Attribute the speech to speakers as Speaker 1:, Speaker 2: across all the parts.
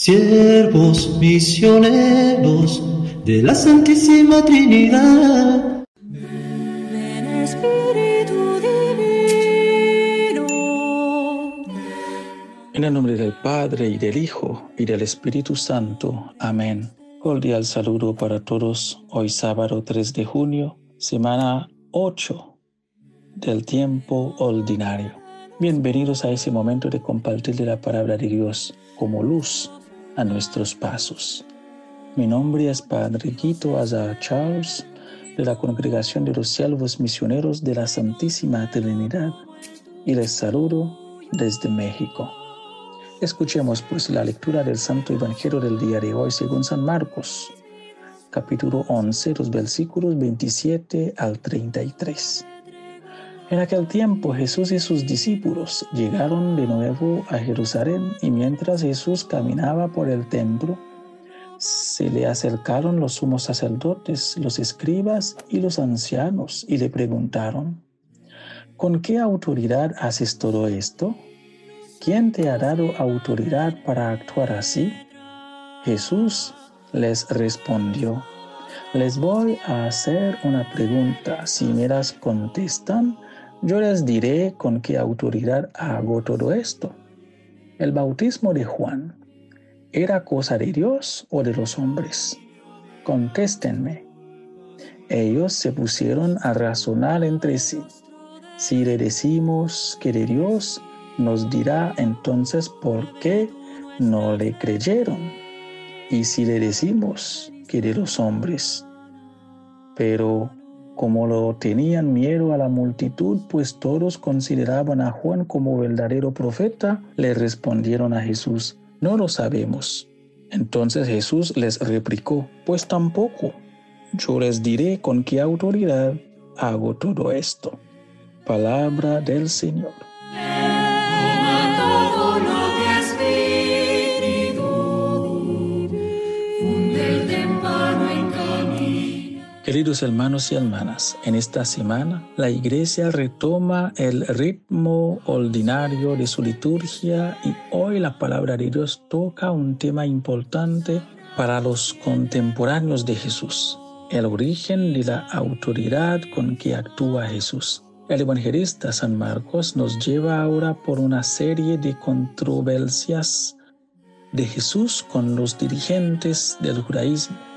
Speaker 1: siervos misioneros de la Santísima Trinidad.
Speaker 2: Ven Espíritu Divino.
Speaker 3: En el nombre del Padre y del Hijo y del Espíritu Santo. Amén. Cordial saludo para todos. Hoy sábado 3 de junio, semana 8 del tiempo ordinario. Bienvenidos a ese momento de compartir la palabra de Dios como luz a nuestros pasos. Mi nombre es Padre Quito Azar Charles de la Congregación de los Siervos Misioneros de la Santísima Trinidad y les saludo desde México. Escuchemos pues la lectura del Santo Evangelio del día de hoy según San Marcos, capítulo 11, los versículos 27 al 33. En aquel tiempo Jesús y sus discípulos llegaron de nuevo a Jerusalén y mientras Jesús caminaba por el templo, se le acercaron los sumos sacerdotes, los escribas y los ancianos y le preguntaron, ¿con qué autoridad haces todo esto? ¿Quién te ha dado autoridad para actuar así? Jesús les respondió, les voy a hacer una pregunta. Si me las contestan, yo les diré con qué autoridad hago todo esto. El bautismo de Juan, ¿era cosa de Dios o de los hombres? Contéstenme. Ellos se pusieron a razonar entre sí. Si le decimos que de Dios, nos dirá entonces por qué no le creyeron. Y si le decimos que de los hombres, pero como lo tenían miedo a la multitud, pues todos consideraban a Juan como verdadero profeta, le respondieron a Jesús, no lo sabemos. Entonces Jesús les replicó, pues tampoco. Yo les diré con qué autoridad hago todo esto. Palabra del Señor. Queridos hermanos y hermanas, en esta semana la iglesia retoma el ritmo ordinario de su liturgia y hoy la palabra de Dios toca un tema importante para los contemporáneos de Jesús, el origen de la autoridad con que actúa Jesús. El evangelista San Marcos nos lleva ahora por una serie de controversias de Jesús con los dirigentes del judaísmo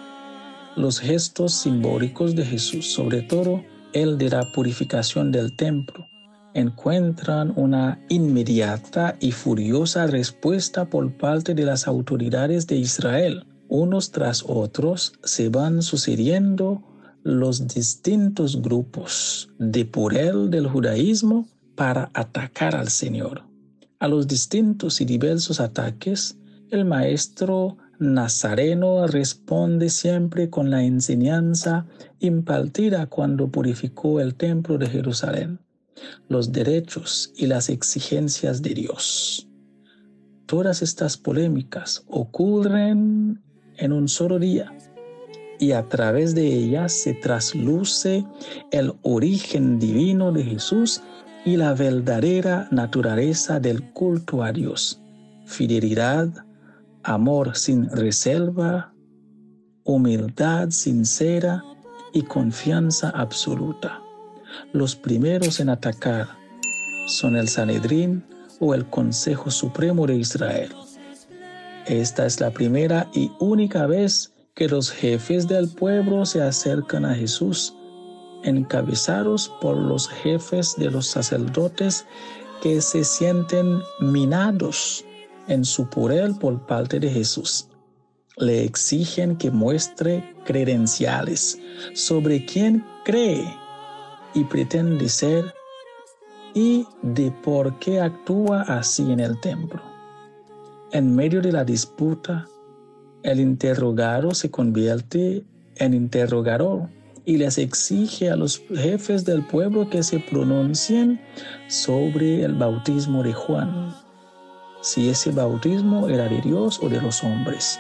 Speaker 3: los gestos simbólicos de Jesús, sobre todo el de la purificación del templo, encuentran una inmediata y furiosa respuesta por parte de las autoridades de Israel. Unos tras otros se van sucediendo los distintos grupos de poder del judaísmo para atacar al Señor. A los distintos y diversos ataques, el maestro Nazareno responde siempre con la enseñanza impartida cuando purificó el templo de Jerusalén, los derechos y las exigencias de Dios. Todas estas polémicas ocurren en un solo día y a través de ellas se trasluce el origen divino de Jesús y la verdadera naturaleza del culto a Dios, fidelidad, amor sin reserva, humildad sincera y confianza absoluta. Los primeros en atacar son el Sanedrín o el Consejo Supremo de Israel. Esta es la primera y única vez que los jefes del pueblo se acercan a Jesús, encabezados por los jefes de los sacerdotes que se sienten minados en su poder por parte de Jesús. Le exigen que muestre credenciales sobre quién cree y pretende ser y de por qué actúa así en el templo. En medio de la disputa, el interrogado se convierte en interrogador y les exige a los jefes del pueblo que se pronuncien sobre el bautismo de Juan si ese bautismo era de Dios o de los hombres.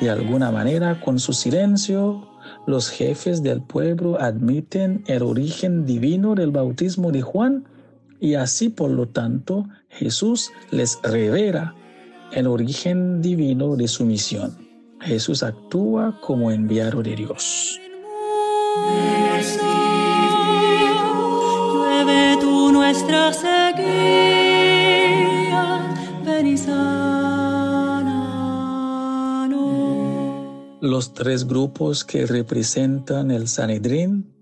Speaker 3: De alguna manera, con su silencio, los jefes del pueblo admiten el origen divino del bautismo de Juan y así por lo tanto Jesús les revela el origen divino de su misión. Jesús actúa como enviado de Dios.
Speaker 2: Nuestra
Speaker 3: Los tres grupos que representan el Sanedrín,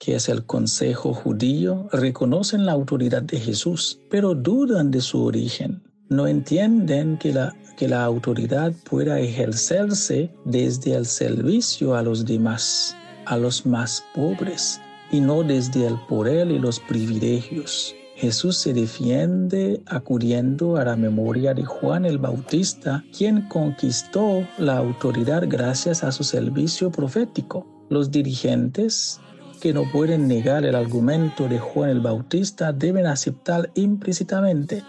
Speaker 3: que es el Consejo Judío, reconocen la autoridad de Jesús, pero dudan de su origen. No entienden que la, que la autoridad pueda ejercerse desde el servicio a los demás, a los más pobres, y no desde el poder y los privilegios. Jesús se defiende acudiendo a la memoria de Juan el Bautista, quien conquistó la autoridad gracias a su servicio profético. Los dirigentes que no pueden negar el argumento de Juan el Bautista deben aceptar implícitamente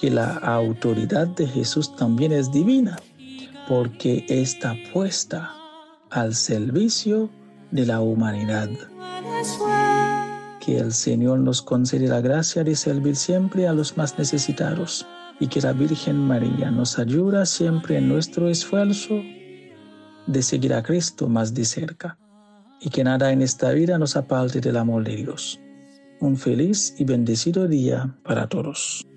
Speaker 3: que la autoridad de Jesús también es divina, porque está puesta al servicio de la humanidad. Que el Señor nos concede la gracia de servir siempre a los más necesitados y que la Virgen María nos ayuda siempre en nuestro esfuerzo de seguir a Cristo más de cerca y que nada en esta vida nos aparte del amor de Dios. Un feliz y bendecido día para todos.